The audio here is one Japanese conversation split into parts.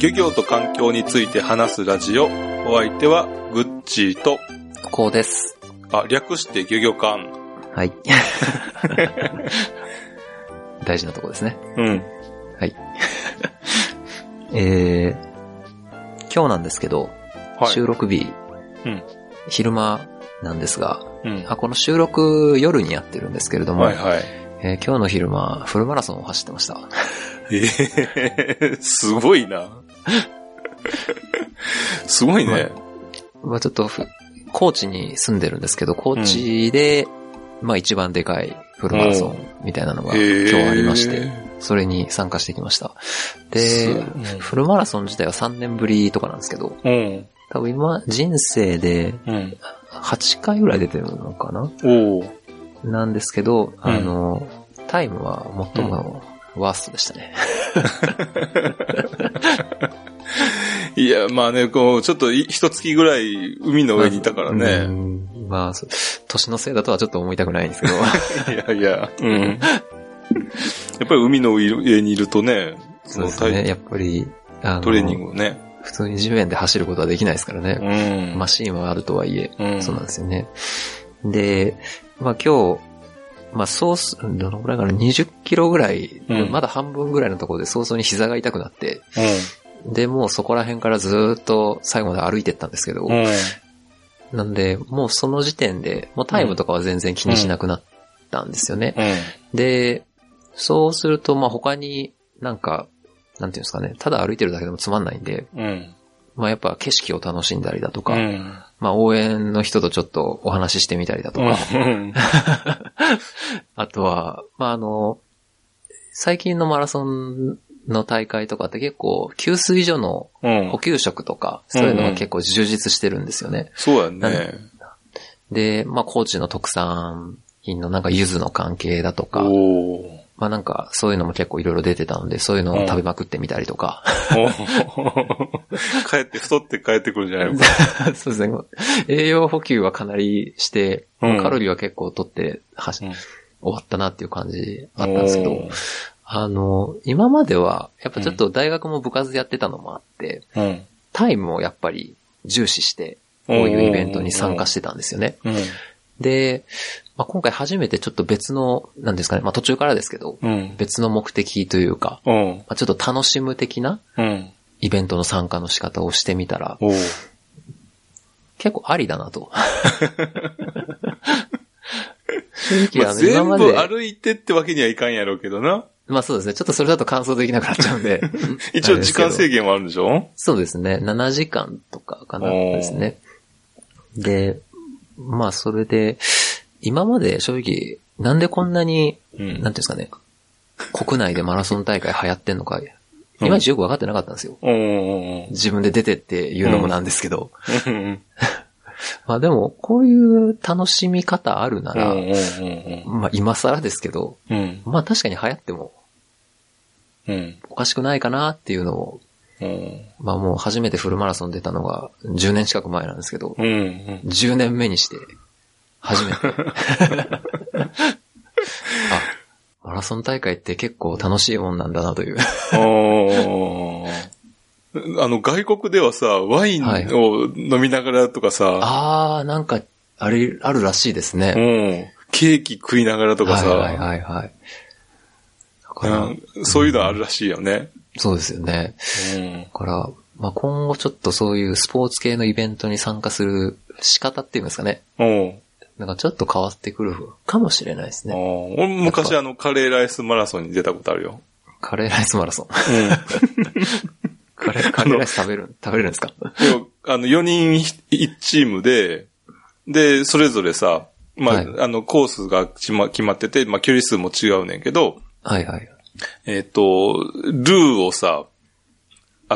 漁業と環境について話すラジオ。お相手は、グッチーと、こうです。あ、略して漁業館。はい。大事なとこですね。うん。はい。えー、今日なんですけど、はい。収録日、うん昼間なんですが、うん。あこの収録夜にやってるんですけれども、はいはい。えー今日の昼間、フルマラソンを走ってました。えー、すごいな。すごいね。まあちょっとふ、高知に住んでるんですけど、高知で、まあ一番でかいフルマラソンみたいなのが今日ありまして、それに参加してきました。で、フルマラソン自体は3年ぶりとかなんですけど、うん。多分今、人生でうん。8回ぐらい出てるのかな？なんですけど、あの、タイムは最もワーストでしたね。いや、まあね、こう、ちょっとい一月ぐらい海の上にいたからうね。んまあ、そ年のせいだとはちょっと思いたくないんですけど、いやいや、うん。やっぱり海の上にいるとね、そうですね。やっぱり、トレーニングをね。普通に地面で走ることはできないですからね。うん。マシーンはあるとはいえ、うんそうなんですよね。で、まあ今日、まあそうす、どのぐらいかな、20キロぐらい、うんまだ半分ぐらいのところで早々に膝が痛くなって、うで、もうそこら辺からずーっと最後まで歩いてったんですけど、ん。うん。なんで、もうその時点で、もうタイムとかは全然気にしなくなったんですよね。うん。で、そうすると、まあ他になんか、なんていうんですかね、ただ歩いてるだけでもつまんないんで、うん。まあやっぱ景色を楽しんだりだとか、うん。まあ応援の人とちょっとお話ししてみたりだとか、うん。あとは、まああの、最近のマラソンの大会とかって結構給水所のうん補。給食とか、そういうのが結構充実してるんですよね。そうやね。で、まあ高知の特産品のなんか柚子の関係だとか、まあなんかそういうのも結構いろいろ出てたので、そういうのを食べまくってみたりとか、帰って、太って帰ってくるんじゃないの？か。そうですね。栄養補給はかなりして、うんカロリーは結構取ってはし、うん終わったなっていう感じあったんですけどあの、今までは、やっぱちょっと大学も部活やってたのもあって、うん。タイムをやっぱり重視して、こういうイベントに参加してたんですよね。うん。で、まあ、今回初めてちょっと別の、なんですかね、まあ、途中からですけど、うん。別の目的というか、うん。まあ、ちょっと楽しむ的なうん。イベントの参加の仕方をしてみたら、結構ありだなと。正直、あの、今まあ全部歩いてってわけにはいかんやろうけどな。まあそうですね、ちょっとそれだと感想できなくなっちゃうんで。一応時間制限はあるんでしょ？そうですね、7時間とかかなですね。で、まあそれで、今まで正直、なんでこんなに、うんなんていうんですかね、国内でマラソン大会流行ってんのか、いまいちよくわかってなかったんですよ。うん。自分で出てっていうのもなんですけど。うん。まあでも、こういう楽しみ方あるなら。まあ今更ですけど、うん。まあ確かに流行ってもうん。おかしくないかなっていうのを、うん。まあもう初めてフルマラソン出たのが10年近く前なんですけど、うん。10年目にして、初めて。あ、マラソン大会って結構楽しいもんなんだなという。あの、外国ではさ、ワインを飲みながらとかさ、あー、なんか、あれ、あるらしいですうね。ん。ケーキ食いながらとかさ、はいはいはいはい。だから、うんそういうのあるらしいよね。そうですよね。うん。だから、まあ、今後ちょっとそういうスポーツ系のイベントに参加する仕方っていうんですかね。うん。なんかちょっと変わってくるかもしれないですね。俺昔あの、カレーライスマラソンに出たことあるよ。カレーライスマラソン。うん。カレー、カレーライス食べる、食べれるんですか？要あの、4人1チームで、で、それぞれさ、まあ、はいあの、コースが決ま決まってて、まあ、距離数も違うねんけど、はいはい。えっ、と、ルーをさ、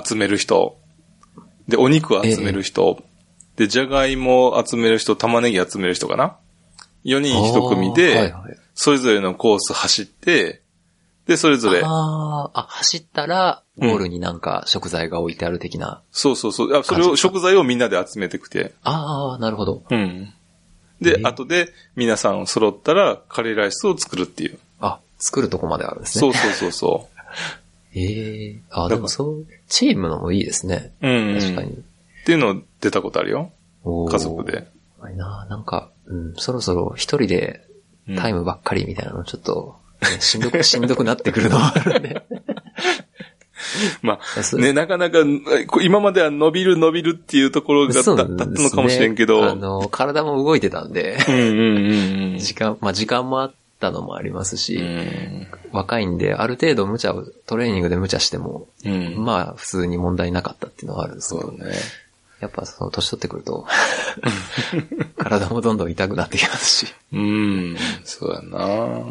集める人、で、お肉を集める人、で、じゃがいもを集める人、玉ねぎ集める人かな ?4 人1組で、はいはい。それぞれのコース走って、で、それぞれ。ああ、走ったら、ゴールになんか食材が置いてある的な。そうそうそう。あそれを、食材をみんなで集めてきて。ああ、なるほど。うん。で、後で皆さん揃ったらカレーライスを作るっていう。あ、作るとこまであるんですね。そうそうそうそう。え えー、あ、でもそう、チームのもいいですね。うん、うん、確かに。っていうの出たことあるよ。家族で。あいな、なんか、うん、そろそろ一人でタイムばっかりみたいなのちょっと、ね、しんどく、しんどくなってくるのもあるんで。まあ、ね、なかなか、今までは伸びる伸びるっていうところがだったのかもしれんけど。あの、体も動いてたんで。うんうんうんうん、時間、まあ時間もあったのもありますし、若いんで、ある程度無茶を、トレーニングで無茶しても、うん、まあ普通に問題なかったっていうのはあるんですけど。ね。やっぱその年取ってくると、体もどんどん痛くなってきますし。うん、そうやな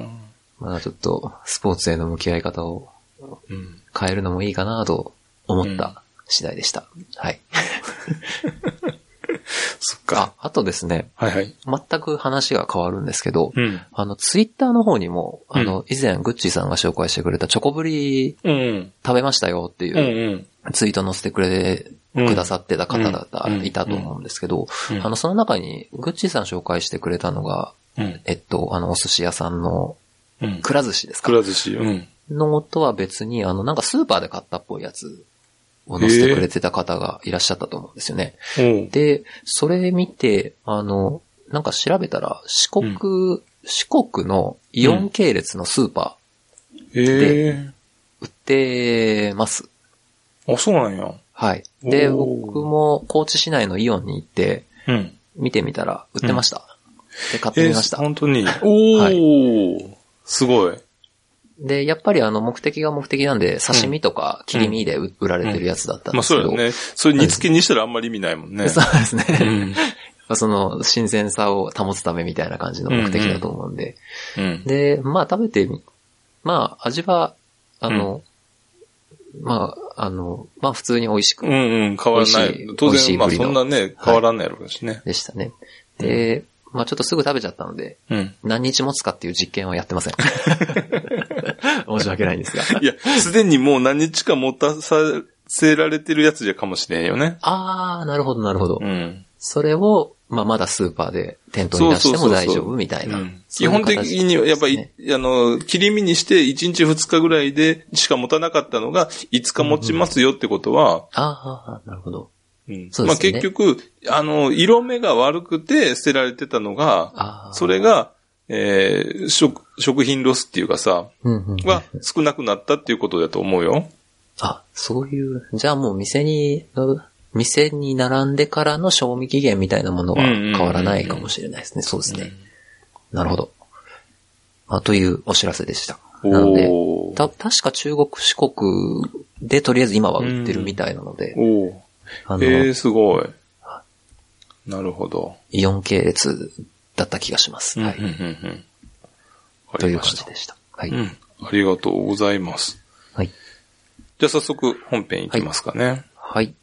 まあちょっと、スポーツへの向き合い方を、変えるのもいいかなと思った次第でした。うん、はい。そっか。あ、あとですね。はいはい。全く話が変わるんですけど、うん、あの、ツイッターの方にも、あの、以前、グッチーさんが紹介してくれたチョコブリ、食べましたよっていうツイート載せてくれくださってた方だったいたと思うんですけど、あの、その中に、グッチーさん紹介してくれたのが、えっと、あの、お寿司屋さんの、くら寿司ですか？くら寿司、うん。のとは別に、あの、なんかスーパーで買ったっぽいやつを載せてくれてた方がいらっしゃったと思うんですよね。で、それ見て、あの、なんか調べたら、四国、うん、四国のイオン系列のスーパーで売ってます。あ、そうなんや。はい。で、僕も高知市内のイオンに行って、見てみたら売ってました。で、買ってみました。本当に。おー、はい、すごい。で、やっぱりあの目的が目的なんで、刺身とか切り身で売られてるやつだったんですけど。まあそうだよね。それ煮付けにしたらあんまり意味ないもんね。そうですね。その新鮮さを保つためみたいな感じの目的だと思うんで。で、まあ食べてみ、まあ味は、あの、まあ、あの、まあ普通に美味しく。うんうん、変わらない。当然、まあそんなね、変わらないやろうしね、でしたね。で、まあちょっとすぐ食べちゃったので、うん、何日持つかっていう実験はやってません。申し訳ないんですが。いや、すでにもう何日か持たさせられてるやつじゃかもしれんよね。あー、なるほど、なるほど。うん。それを、まあ、まだスーパーで店頭に出しても大丈夫みたいな。基本的にはやっぱり、ね、あの、切り身にして1日2日ぐらいでしか持たなかったのが5日持ちますよってことは。うんうん、ああ、なるほど。うん。ね、まあ結局、あの、色目が悪くて捨てられてたのが、それが、えー、食、食品ロスっていうかさ、は少なくなったっていうことだと思うよ。あ、そういう、じゃあもう店に、店に並んでからの賞味期限みたいなものは変わらないかもしれないですね。そうですね。なるほど。あ、というお知らせでした。なので、た、確か中国、四国でとりあえず今は売ってるみたいなので。おあの、えー、すごい。なるほど。イオン系列だった気がします。はい。という感じでした。はい、うん。ありがとうございます。はい。じゃあ早速本編いきますかね。はい。はい、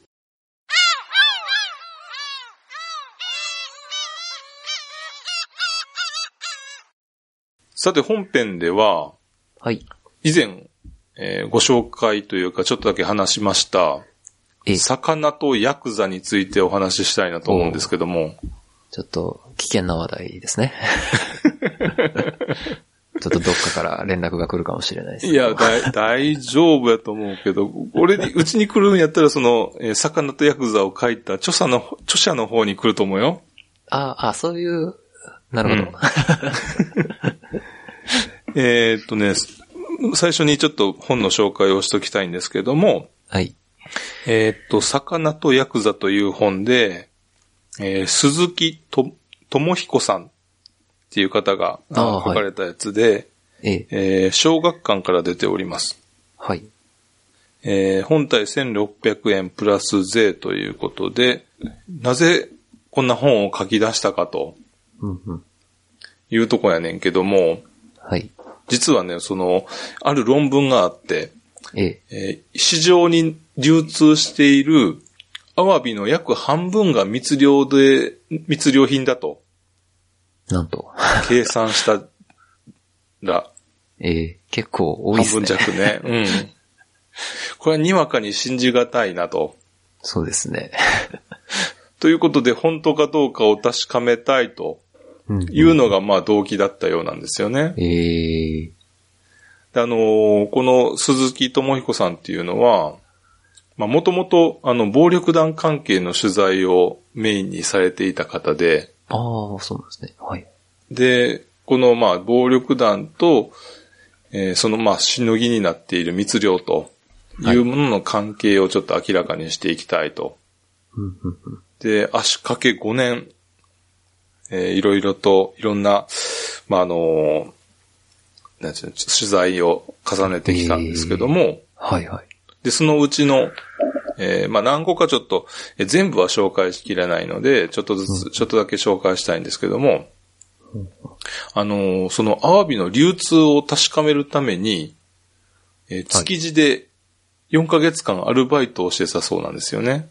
さて本編では、はい。以前、えー、ご紹介というかちょっとだけ話しました、魚とヤクザについてお話ししたいなと思うんですけども。ちょっと危険な話題ですね。ちょっとどっかから連絡が来るかもしれないです。いや、だ、大丈夫やと思うけど、俺に、うちに来るんやったら、その、えー、魚とヤクザを書いた著者の、著者の方に来ると思うよ。ああ、そういう、なるほど。うん、えっとね、最初にちょっと本の紹介をしときたいんですけども、はい。えっと、魚とヤクザという本で、えー、鈴木と、智彦さんっていう方が書かれたやつで、はい、えー、小学館から出ております。はい。えー、本体1600円プラス税ということで、なぜこんな本を書き出したかと、いうとこやねんけども、はい。実はね、その、ある論文があって、ええー、市場に流通しているアワビの約半分が密漁で、密漁品だと。なんと。計算したら、ええー、結構多いですね。半分弱ね。うん。これはにわかに信じがたいなと。そうですね。ということで、本当かどうかを確かめたいというのが、まあ、動機だったようなんですよね。ええー、あのー、この鈴木智彦さんっていうのは、まあ、もともと、あの、暴力団関係の取材をメインにされていた方で。ああ、そうなんですね。はい。で、この、まあ、暴力団と、えー、その、まあ、しのぎになっている密漁というものの関係をちょっと明らかにしていきたいと。はいで、足掛け5年、えー、いろいろと、いろんな、まあ、あの、なんていうの、取材を重ねてきたんですけども、えー、はいはい。で、そのうちの、えー、まあ、何個かちょっと、えー、全部は紹介しきれないので、ちょっとずつ、ちょっとだけ紹介したいんですけども、あのー、そのアワビの流通を確かめるために、えー、築地で4ヶ月間アルバイトをしてたそうなんですよね。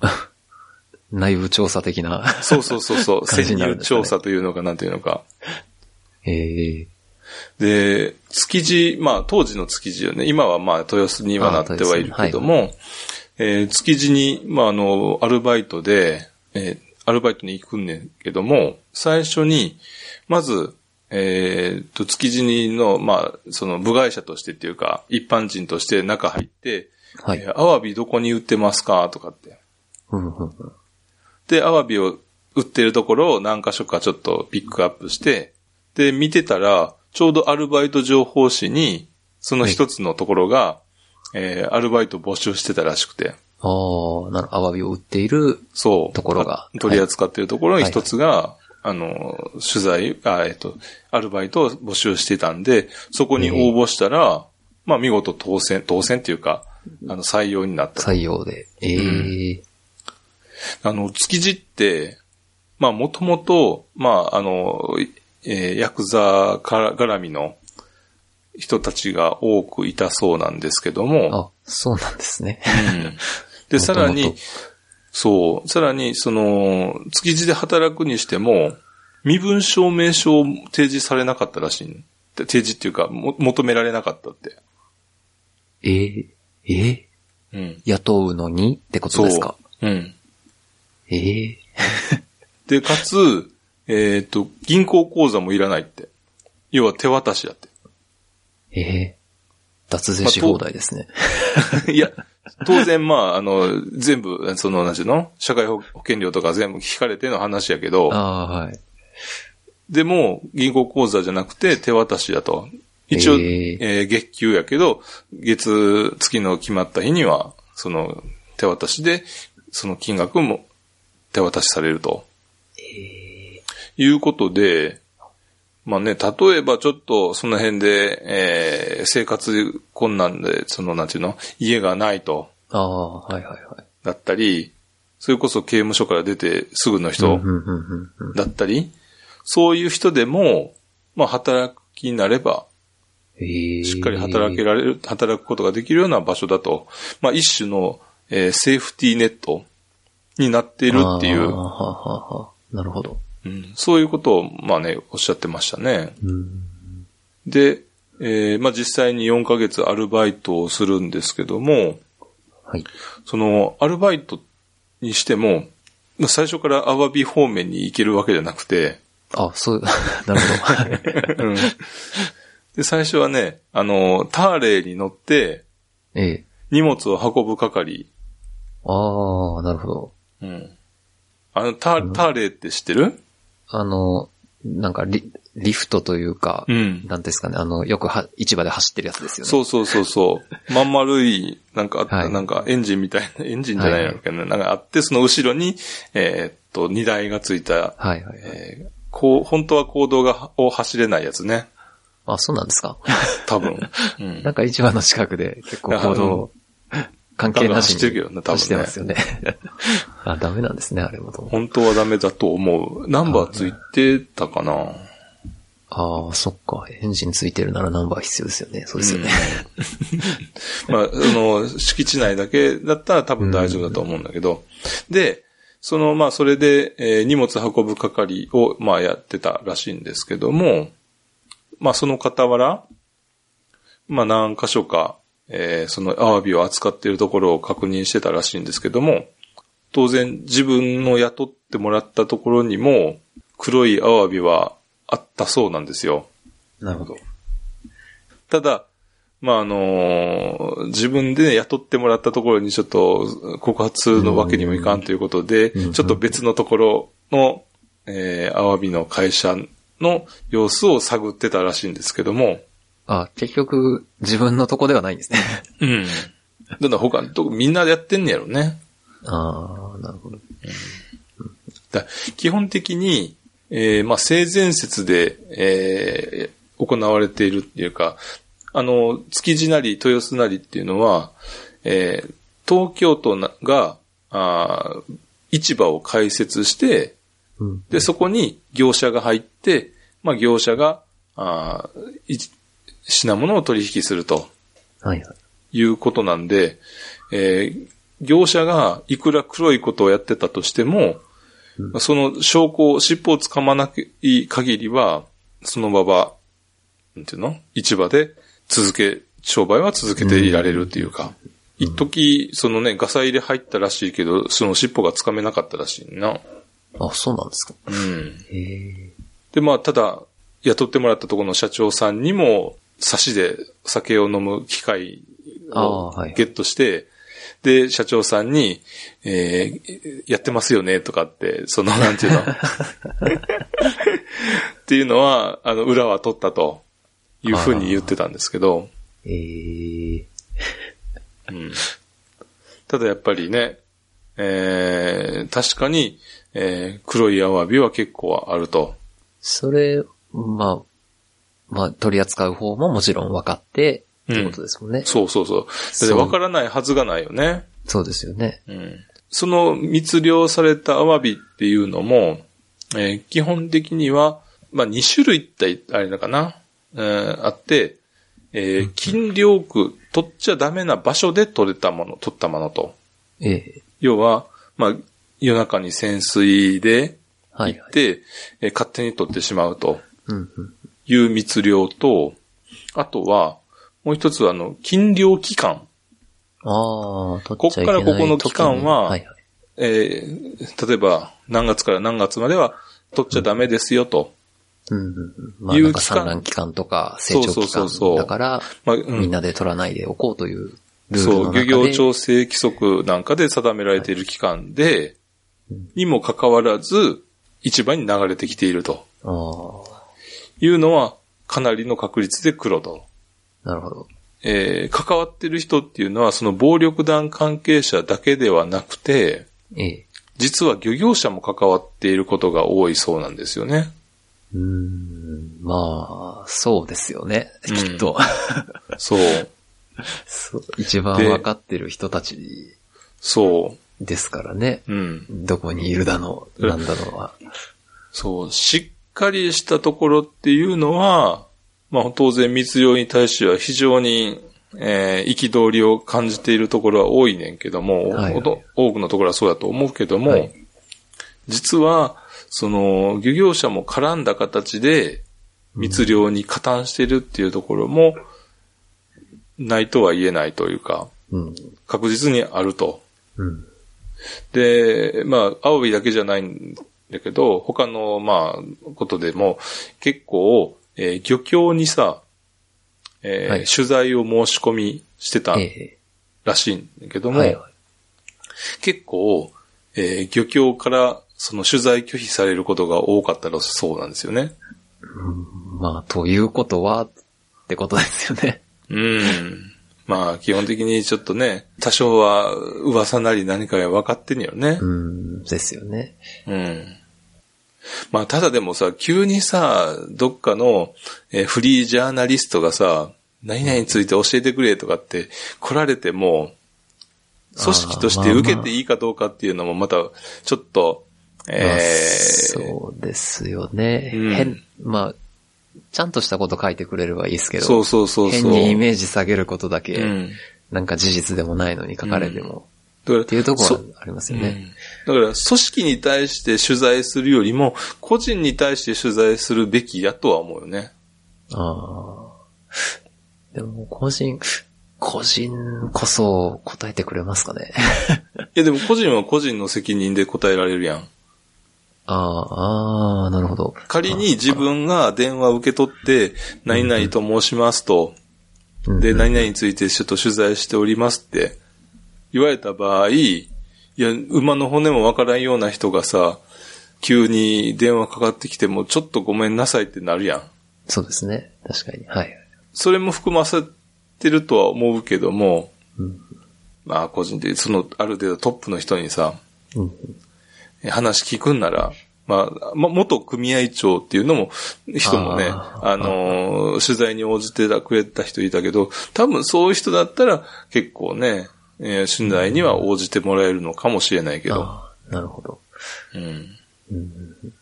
内部調査的な。そうそうそうそう。潜入調査というのかなんていうのか。へえで、築地、まあ当時の築地よね。今はまあ豊洲にはなってはいるけども、はい、えー、築地に、まああの、アルバイトで、えー、アルバイトに行くんねんけども、最初に、まず、えー、と、築地にの、まあ、その部外者としてっていうか、一般人として中入って、はい。えー、アワビどこに売ってますかとかって。で、アワビを売ってるところを何箇所かちょっとピックアップして、で、見てたら、ちょうどアルバイト情報誌に、その一つのところが、はい、えー、アルバイト募集してたらしくて。ああ、なるアワビを売っているそう。ところが。取り扱っているところの一つが、はい、あの、取材、あ、えっと、アルバイトを募集してたんで、そこに応募したら、まあ見事当選、当選っていうか、あの、採用になった。採用で。ええあの、築地って、まあもともと、まああの、えー、ヤクザ絡みの人たちが多くいたそうなんですけども。あ、そうなんですね。うん、で、さらに、そう、さらに、その、築地で働くにしても、身分証明書を提示されなかったらしい。提示っていうか、も求められなかったって。えー、えー、うん。雇うのにってことですか？う。うん。ええー、で、かつ、えっ、ー、と、銀行口座もいらないって。要は手渡しやって。ええー、脱税し放題ですね。いや、当然まあ、あの、全部、その、なんちゅうの？社会保険料とか全部聞かれての話やけど。ああ、はい。でも、銀行口座じゃなくて手渡しだと。一応、えー、えー、月給やけど、月、月の決まった日には、その、手渡しで、その金額も手渡しされると。えー、いうことで、まあね、例えばちょっとその辺で、えー、生活困難で、その、なんていうの？家がないと。ああ、はいはいはい。だったり、それこそ刑務所から出てすぐの人だったり、そういう人でも、まあ働きになれば、しっかり働けられる、働くことができるような場所だと、まあ一種の、えー、セーフティーネットになっているっていう。なるほど。うん、そういうことを、まあね、おっしゃってましたね。で、えー、まあ実際に4ヶ月アルバイトをするんですけども、はい。その、アルバイトにしても、最初からアワビ方面に行けるわけじゃなくて、あ、そう、なるほど。うん、で、最初はね、あの、ターレーに乗って、ええ。荷物を運ぶ係。ああ、なるほど。うん。あの、ター、ターレーって知ってる？あの、なんかリ、リフトというか、うん。なんですかね、あの、よくは、市場で走ってるやつですよね。そうそうそうそう。まん丸い、なんかあった、はい、なんかエンジンみたいな、エンジンじゃないのかな、はい、なんかあって、その後ろに、えー、っと、荷台がついた、はいはい、はい、えー、こう、本当は行動が、を走れないやつね。あ、そうなんですか多分。うん、なんか市場の近くで結構行動、関係なしに。走ってるけどね、多分、ね。走ってますよね。あ、ダメなんですね、あれも。本当はダメだと思う。ナンバーついてたかなああ、そっか。エンジンついてるならナンバー必要ですよね。そうですよね。うん、まあ、その、敷地内だけだったら多分大丈夫だと思うんだけど。うん、で、その、まあ、それで、えー、荷物運ぶ係を、まあ、やってたらしいんですけども、まあ、その傍ら、まあ何箇所か、えー、そのアワビを扱っているところを確認してたらしいんですけども、当然自分の雇ってもらったところにも黒いアワビはあったそうなんですよ。なるほど。ただ、まあ、あのー、自分で雇ってもらったところにちょっと告発のわけにもいかんということで、ちょっと別のところの、えー、アワビの会社の様子を探ってたらしいんですけども。あ、結局、自分のとこではないんですね。うん。だから他のとこみんなでやってんねやろね。ああ、なるほど。うん、だ基本的に、えー、まあ、性善説で、えー、行われているっていうか、あの、築地なり豊洲なりっていうのは、えー、東京都が、あ市場を開設して、うん、で、そこに業者が入って、まあ、業者が、あ品物を取引すると。はいはい。いうことなんで、えー、業者がいくら黒いことをやってたとしても、うん、その証拠、尻尾をつかまない限りは、その場は、なんていうの？市場で続け、商売は続けていられるっていうか、うん、一時そのね、ガサ入れ入ったらしいけど、その尻尾がつかめなかったらしいな。あ、そうなんですか。うん。へで、まあ、ただ、雇ってもらったところの社長さんにも、差しで酒を飲む機会をゲットして、はい、で、社長さんに、えー、やってますよね、とかって、その、なんていうの？っていうのは、あの、裏は取ったと。いうふうに言ってたんですけど。ええー、うん。ただやっぱりね、えー、確かに、えー、黒いアワビは結構あると。それ、まあ、まあ、取り扱う方ももちろん分かって、ってことですもんね。そうそうそう。だって分からないはずがないよね。そうですよね。うん。その密漁されたアワビっていうのも、えー、基本的には、まあ2種類ってあれだかな。あって、えー、金領区、取っちゃダメな場所で取れたもの、取ったものと。ええ。要は、まあ、夜中に潜水で行って、はいはい、えー、勝手に取ってしまうと。いう密漁と、あとは、もう一つは、あの、禁漁期間。ああ、こっからここの期間は、はいはい、えー、例えば、何月から何月までは取っちゃダメですよと。うん。まあ、なんか産卵期間とか成長期間だから、みんなで取らないでおこうというルールそう、漁業調整規則なんかで定められている期間で、はい、にもかかわらず、市場に流れてきていると。いうのは、かなりの確率で黒と。なるほど。えー、関わってる人っていうのは、その暴力団関係者だけではなくて、ええ、実は漁業者も関わっていることが多いそうなんですよね。うん、まあ、そうですよね、きっと。うん、そう。そう一番わかってる人たち。そう。ですからね。うん。どこにいるだの、なんだのは。そう、しっかりしたところっていうのは、まあ当然密漁に対しては非常に、えー、憤りを感じているところは多いねんけども、はい。はい、多くのところはそうだと思うけども、はい、実は、その、漁業者も絡んだ形で、密漁に加担してるっていうところも、ないとは言えないというか、うん、確実にあると。うん、で、まあ、アワビだけじゃないんだけど、他の、まあ、ことでも、結構、えー、漁協にさ、えーはい、取材を申し込みしてたらしいんだけども、はいはい、結構、えー、漁協からその取材拒否されることが多かったらそうなんですよね。うん、まあ、ということは、ってことですよね。うん。まあ、基本的にちょっとね、多少は噂なり何かが分かってんよね。うん、ですよね。うん。まあ、ただでもさ、急にさ、どっかの、えー、フリージャーナリストがさ、何々について教えてくれとかって来られても、組織として受けていいかどうかっていうのもまた、ちょっと、えー、そうですよね。うん、変、まあ、ちゃんとしたこと書いてくれればいいですけど、そうそうそう変にイメージ下げることだけ、うん、なんか事実でもないのに書かれても、うん、っていうところはありますよね。だから、組織に対して取材するよりも、個人に対して取材するべきやとは思うよね。ああ。でも、個人、個人こそ答えてくれますかね。いやでも個人は個人の責任で答えられるやん。ああ、ああ、なるほど。仮に自分が電話を受け取って、何々と申しますと、で、何々についてちょっと取材しておりますって言われた場合、いや、馬の骨もわからんような人がさ、急に電話かかってきても、ちょっとごめんなさいってなるやん。そうですね。確かに。はい。それも含ませてるとは思うけども、うん、まあ個人で、そのある程度トップの人にさ、うん、話聞くんなら、まあ、元組合長っていうのも、人もね、あ、あのー、取材に応じてくれた人いたけど、多分そういう人だったら結構ね、えー、取材には応じてもらえるのかもしれないけど。なるほど。うん。うん、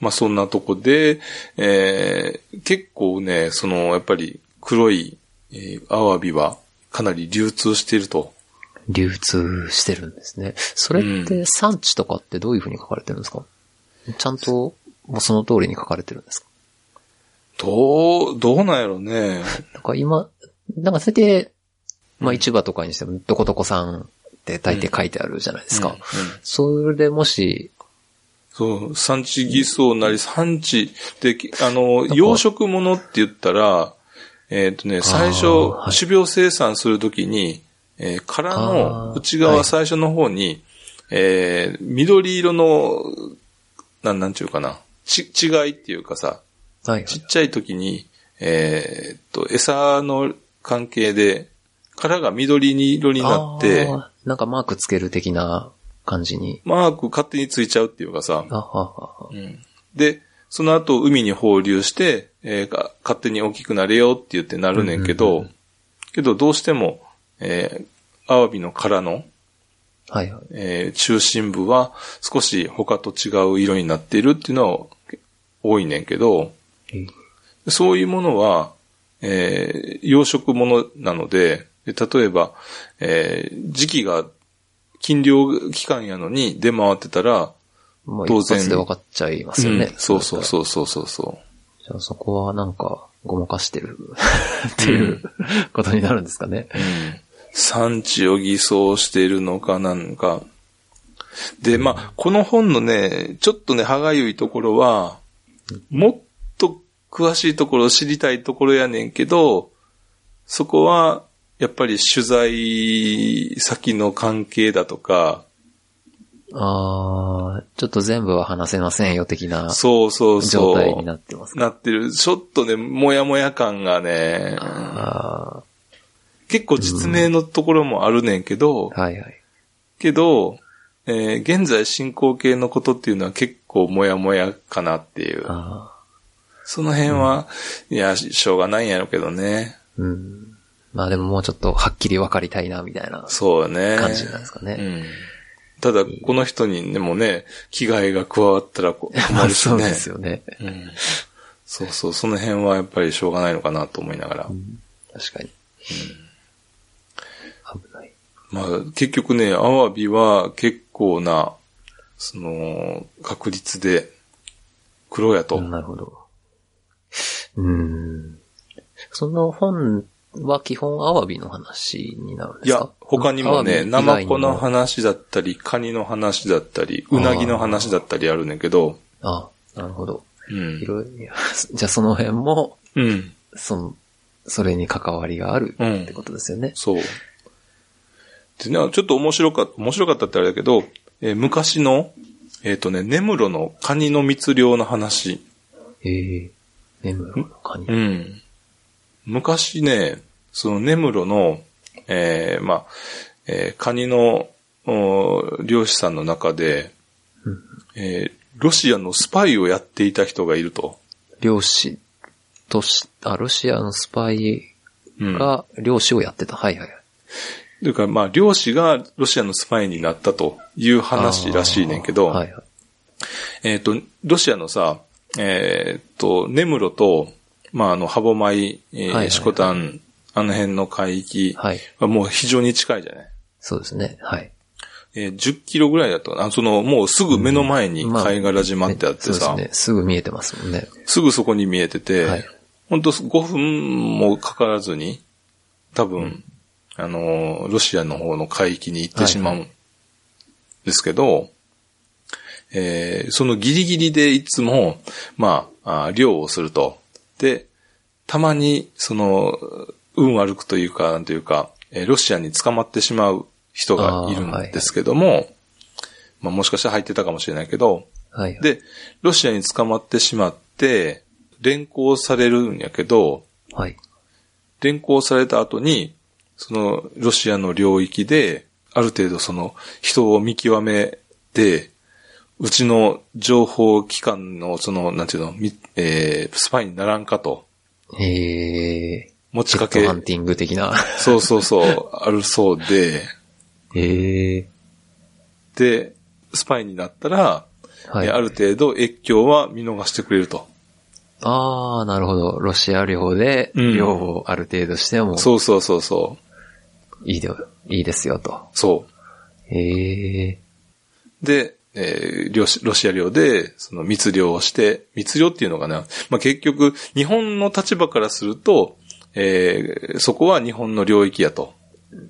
まあそんなとこで、えー、結構ね、その、やっぱり黒い、えー、アワビはかなり流通していると。流通してるんですね。それって産地とかってどういうふうに書かれてるんですか、うん、ちゃんと、もうその通りに書かれてるんですか？どう、どうなんやろね。なんか今、なんかそれで、まあ市場とかにしても、どこどこさんって大抵書いてあるじゃないですか。それでもし、そう、産地偽装なり、産地で、あの、養殖物って言ったら、えっ、ー、とね、最初、種苗生産するときに、えー、殻の内側最初の方に、はい、えー、緑色の、なん、なんちゅうかな、ち、違いっていうかさ、はい、ちっちゃい時に、えー、っと、餌の関係で、殻が緑色になって、なんかマークつける的な感じに。マーク勝手についちゃうっていうかさ。うん、で、その後海に放流して、えー、勝手に大きくなれよって言ってなるねんけど、うんうんうん、けどどうしても、えー、アワビの殻の、はいはい。えー、中心部は少し他と違う色になっているっていうのは多いねんけど、そういうものは、えー、養殖物なので、例えば、えー、時期が禁漁期間やのに出回ってたら、当然。で分かっちゃいますよね。うん、そうそうそうそうそうじゃあそこはなんか、ごまかしてる っていう、ことになるんですかね。うん。産地を偽装しているのかなんか。で、まあ、この本のね、ちょっとね、歯がゆいところは、もっと詳しいところを知りたいところやねんけど、そこは、やっぱり取材先の関係だとか、ああ、ちょっと全部は話せませんよ的なそうそうそう。状態になってますなってる。ちょっとね、もやもや感がね、結構実名のところもあるねんけど、うん、はいはい。けど、えー、現在進行形のことっていうのは結構もやもやかなっていう。その辺は、うん、いや、しょうがないんやろうけどね。うん。まあでももうちょっとはっきり分かりたいな、みたいな。そうね。感じなんですかね。うん。ただ、この人にでもね、危害が加わったら 困るしね。そうですよね。うん。そうそう、その辺はやっぱりしょうがないのかなと思いながら。うん、確かに。うん。危ない。まあ、結局ね、アワビは結構な、その、確率で、黒やと。なるほど。うん。その本は基本アワビの話になるんですか？いや、他にもね、ナマコの話だったり、カニの話だったり、ウナギの話だったりあるねんけど。ああ、なるほど。うん。いろいろ、じゃあその辺も、うん。その、それに関わりがあるってことですよね。うん、そう。でね、ちょっと面白かった、面白かったってあれだけど、えー、昔の、えっ、ー、とね、根室のカニの密漁の話。へえ、根室のカニ。うん。昔ね、その根室の、えー、まあ、えー、カニの漁師さんの中で、うん、えー、ロシアのスパイをやっていた人がいると。漁師とし、あ、ロシアのスパイが漁師をやってた。うん、はいはい。というか、まあ、漁師がロシアのスパイになったという話らしいねんけど、はいはい、えっ、ー、と、ロシアのさ、えっ、ー、と、根室と、まあ、あの、ハボマイ、えー、シコタン、あの辺の海域はもう非常に近いじゃない、そうですね。はい。えー、10キロぐらいだったあその、もうすぐ目の前に貝殻島ってあってさ、うんまあね、そうですね。すぐ見えてますもんね。すぐそこに見えてて、はい、本当5分もかからずに、多分、うん、あの、ロシアの方の海域に行ってしまうんですけど、はいはい、えー、そのギリギリでいつも、まあ、あ漁をすると。で、たまに、その、運悪くというか、なんというか、えー、ロシアに捕まってしまう人がいるんですけども、はい、まあもしかしたら入ってたかもしれないけど、はいはい、で、ロシアに捕まってしまって、連行されるんやけど、はい。連行された後に、そのロシアの領域で、ある程度その人を見極めて、うちの情報機関のその、なんていうの、えー、スパイにならんかと。へえ。持ちかけ。ハンティング的な。そうそうそう、あるそうで。へえ。で、スパイになったら、はい、ある程度越境は見逃してくれると。ああ、なるほど。ロシア領で、領をある程度しても、うん、そうそうそうそう。いいで、いいですよと。そう。へえ。で、えー、ロシア領で、その密漁をして、密漁っていうのがな、まあ、結局、日本の立場からすると、えー、そこは日本の領域やと。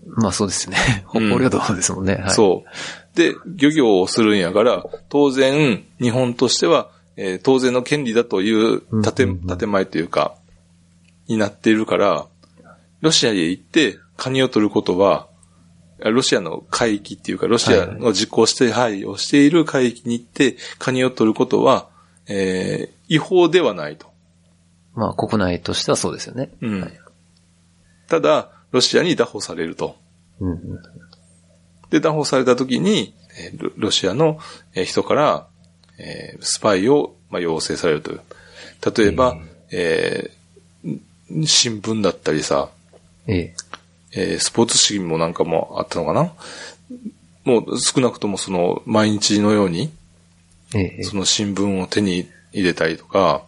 まあそうですね。北方領土ですもんね、はい。そう。で、漁業をするんやから、当然、日本としては、えー、当然の権利だという建、建前というか、になっているから、ロシアへ行って、カニを取ることは、ロシアの海域っていうか、ロシアの実行して配をしている海域に行って、カニを取ることは、えー、違法ではないと。まあ、国内としてはそうですよね。うん。はい、ただ、ロシアに拿捕されると。うん、で、拿捕された時に、ロシアの人から、えー、スパイを、まあ、要請されるという。例えば、えー、新聞だったりさ、えええー、スポーツ紙もなんかもあったのかな？もう少なくともその毎日のように、ええ、その新聞を手に入れたりとか、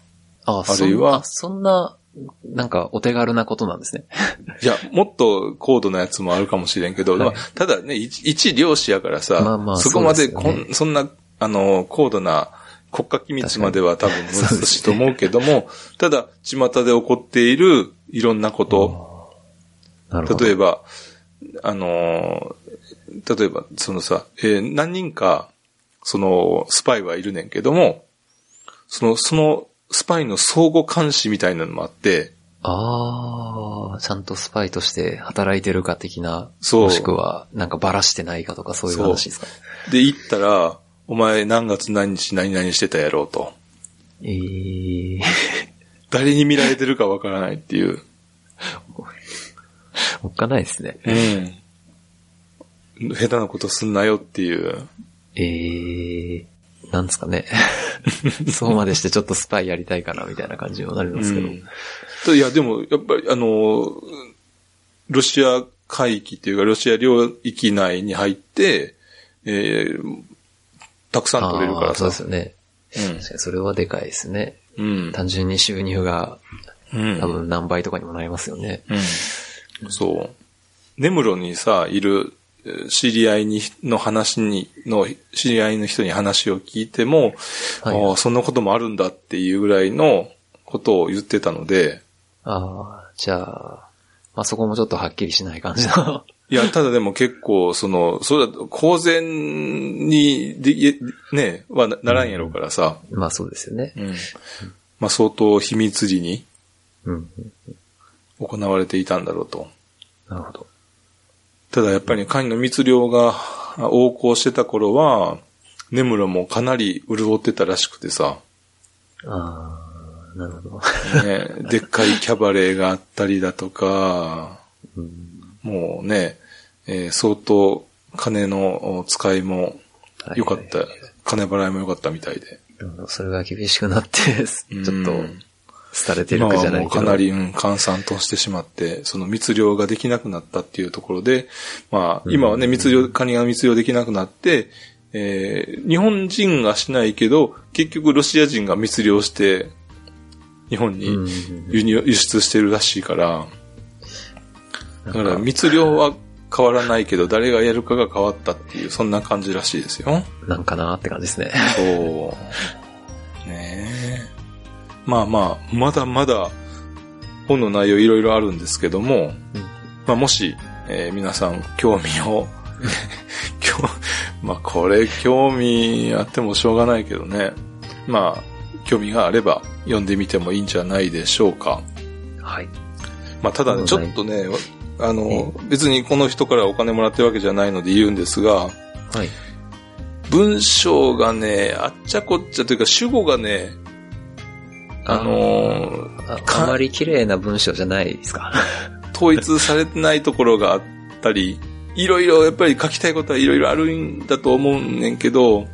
ああるいはそんな、なんかお手軽なことなんですね。いや、もっと高度なやつもあるかもしれんけど、はい、ただね、一漁師やからさ、まあまあそこまでこん、ね、そんな、あの、高度な国家機密までは多分難しいと思うけども、ね、ただ、巷で起こっているいろんなこと、例えば、あの、例えば、そのさ、えー、何人か、その、スパイはいるねんけども、その、その、スパイの相互監視みたいなのもあって、ああ、ちゃんとスパイとして働いてるか的な、そう。もしくは、なんかばらしてないかとかそういう話ですか？で、行ったら、お前何月何日何々してたやろうと。ええー、誰に見られてるかわからないっていう。おっかないですね。うん。下手なことすんなよっていう。ええー、なんですかね。そうまでしてちょっとスパイやりたいかなみたいな感じになりますけど。うん、いや、でも、やっぱりあの、ロシア海域っていうか、ロシア領域内に入って、えー、たくさん取れるからさ。そうですよね。うん。確かにそれはでかいですね。うん。単純に収入が、うん、多分何倍とかにもなりますよね。うんそう。根室にさ、いる知り合いに、の話に、の、知り合いの人に話を聞いても、はい、ああ、そんなこともあるんだっていうぐらいのことを言ってたので。ああ、じゃあ、まあそこもちょっとはっきりしない感じの。いや、ただでも結構、その、それだと公然にで、ね、はならんやろうからさ、うん。まあそうですよね。うん。まあ相当秘密裏に、うん。行われていたんだろうと。なるほど。ただやっぱりカニの密漁が横行してた頃は、根室もかなり潤ってたらしくてさ。ああ、なるほど。ね、でっかいキャバレーがあったりだとか、うん、もうね、えー、相当金の使いも良かった、はいはいはい、金払いも良かったみたいで。それが厳しくなって、ちょっと、廃れてるかじゃないけど。かなり、うん、閑散としてしまって、その密漁ができなくなったっていうところで、まあ、今はね、密漁、カニが密漁できなくなって、えー、日本人がしないけど、結局ロシア人が密漁して、日本に輸入、輸出してるらしいから、だから密漁は変わらないけど、誰がやるかが変わったっていう、そんな感じらしいですよ。なんかなって感じですね。そう。ねえ。まあまあ、まだまだ、本の内容いろいろあるんですけども、うん、まあ、もし、えー、皆さん興味を まあこれ興味あってもしょうがないけどね。まあ、興味があれば読んでみてもいいんじゃないでしょうか。はい。まあただね、ちょっとね、あの、別にこの人からお金もらってるわけじゃないので言うんですが、はい。文章がね、あっちゃこっちゃというか主語がね、あのー、あまり綺麗な文章じゃないですか。統一されてないところがあったり、いろいろやっぱり書きたいことはいろいろあるんだと思うねんけど、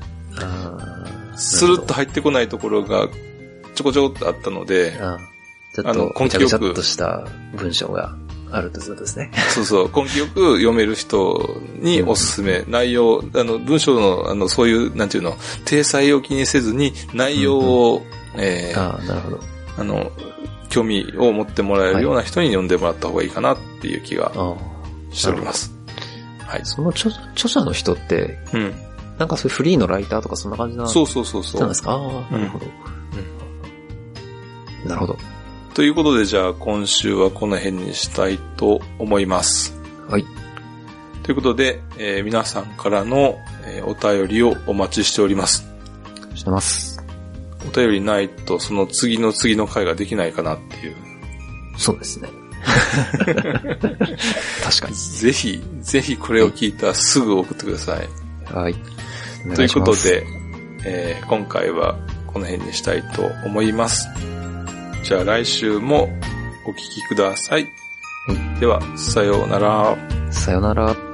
スルッと入ってこないところがちょこちょこっとあったので、ちょっと、根気よく。とした文章があるということですね。そうそう、根気よく読める人におすすめ。内容、あの、文章の、あの、そういう、なんていうの、体裁を気にせずに、内容を、うんうん、えー、ああ、なるほど。あの、興味を持ってもらえるような人に読んでもらった方がいいかなっていう気がしております。はい。その著著者の人って、うん。なんかそういうフリーのライターとかそんな感じなそうそうそうそう。なんですか？ああ、なるほど。うん。なるほど。ということで、じゃあ今週はこの辺にしたいと思います。はい。ということで、えー、皆さんからの、えー、お便りをお待ちしております。してます。お便りないと、その次の次の回ができないかなっていう。そうですね。確かに。ぜひ、ぜひこれを聞いたらすぐ送ってください。はい。ということで、えー、今回はこの辺にしたいと思います。じゃあ来週もお聞きください。では、さようなら。さようなら。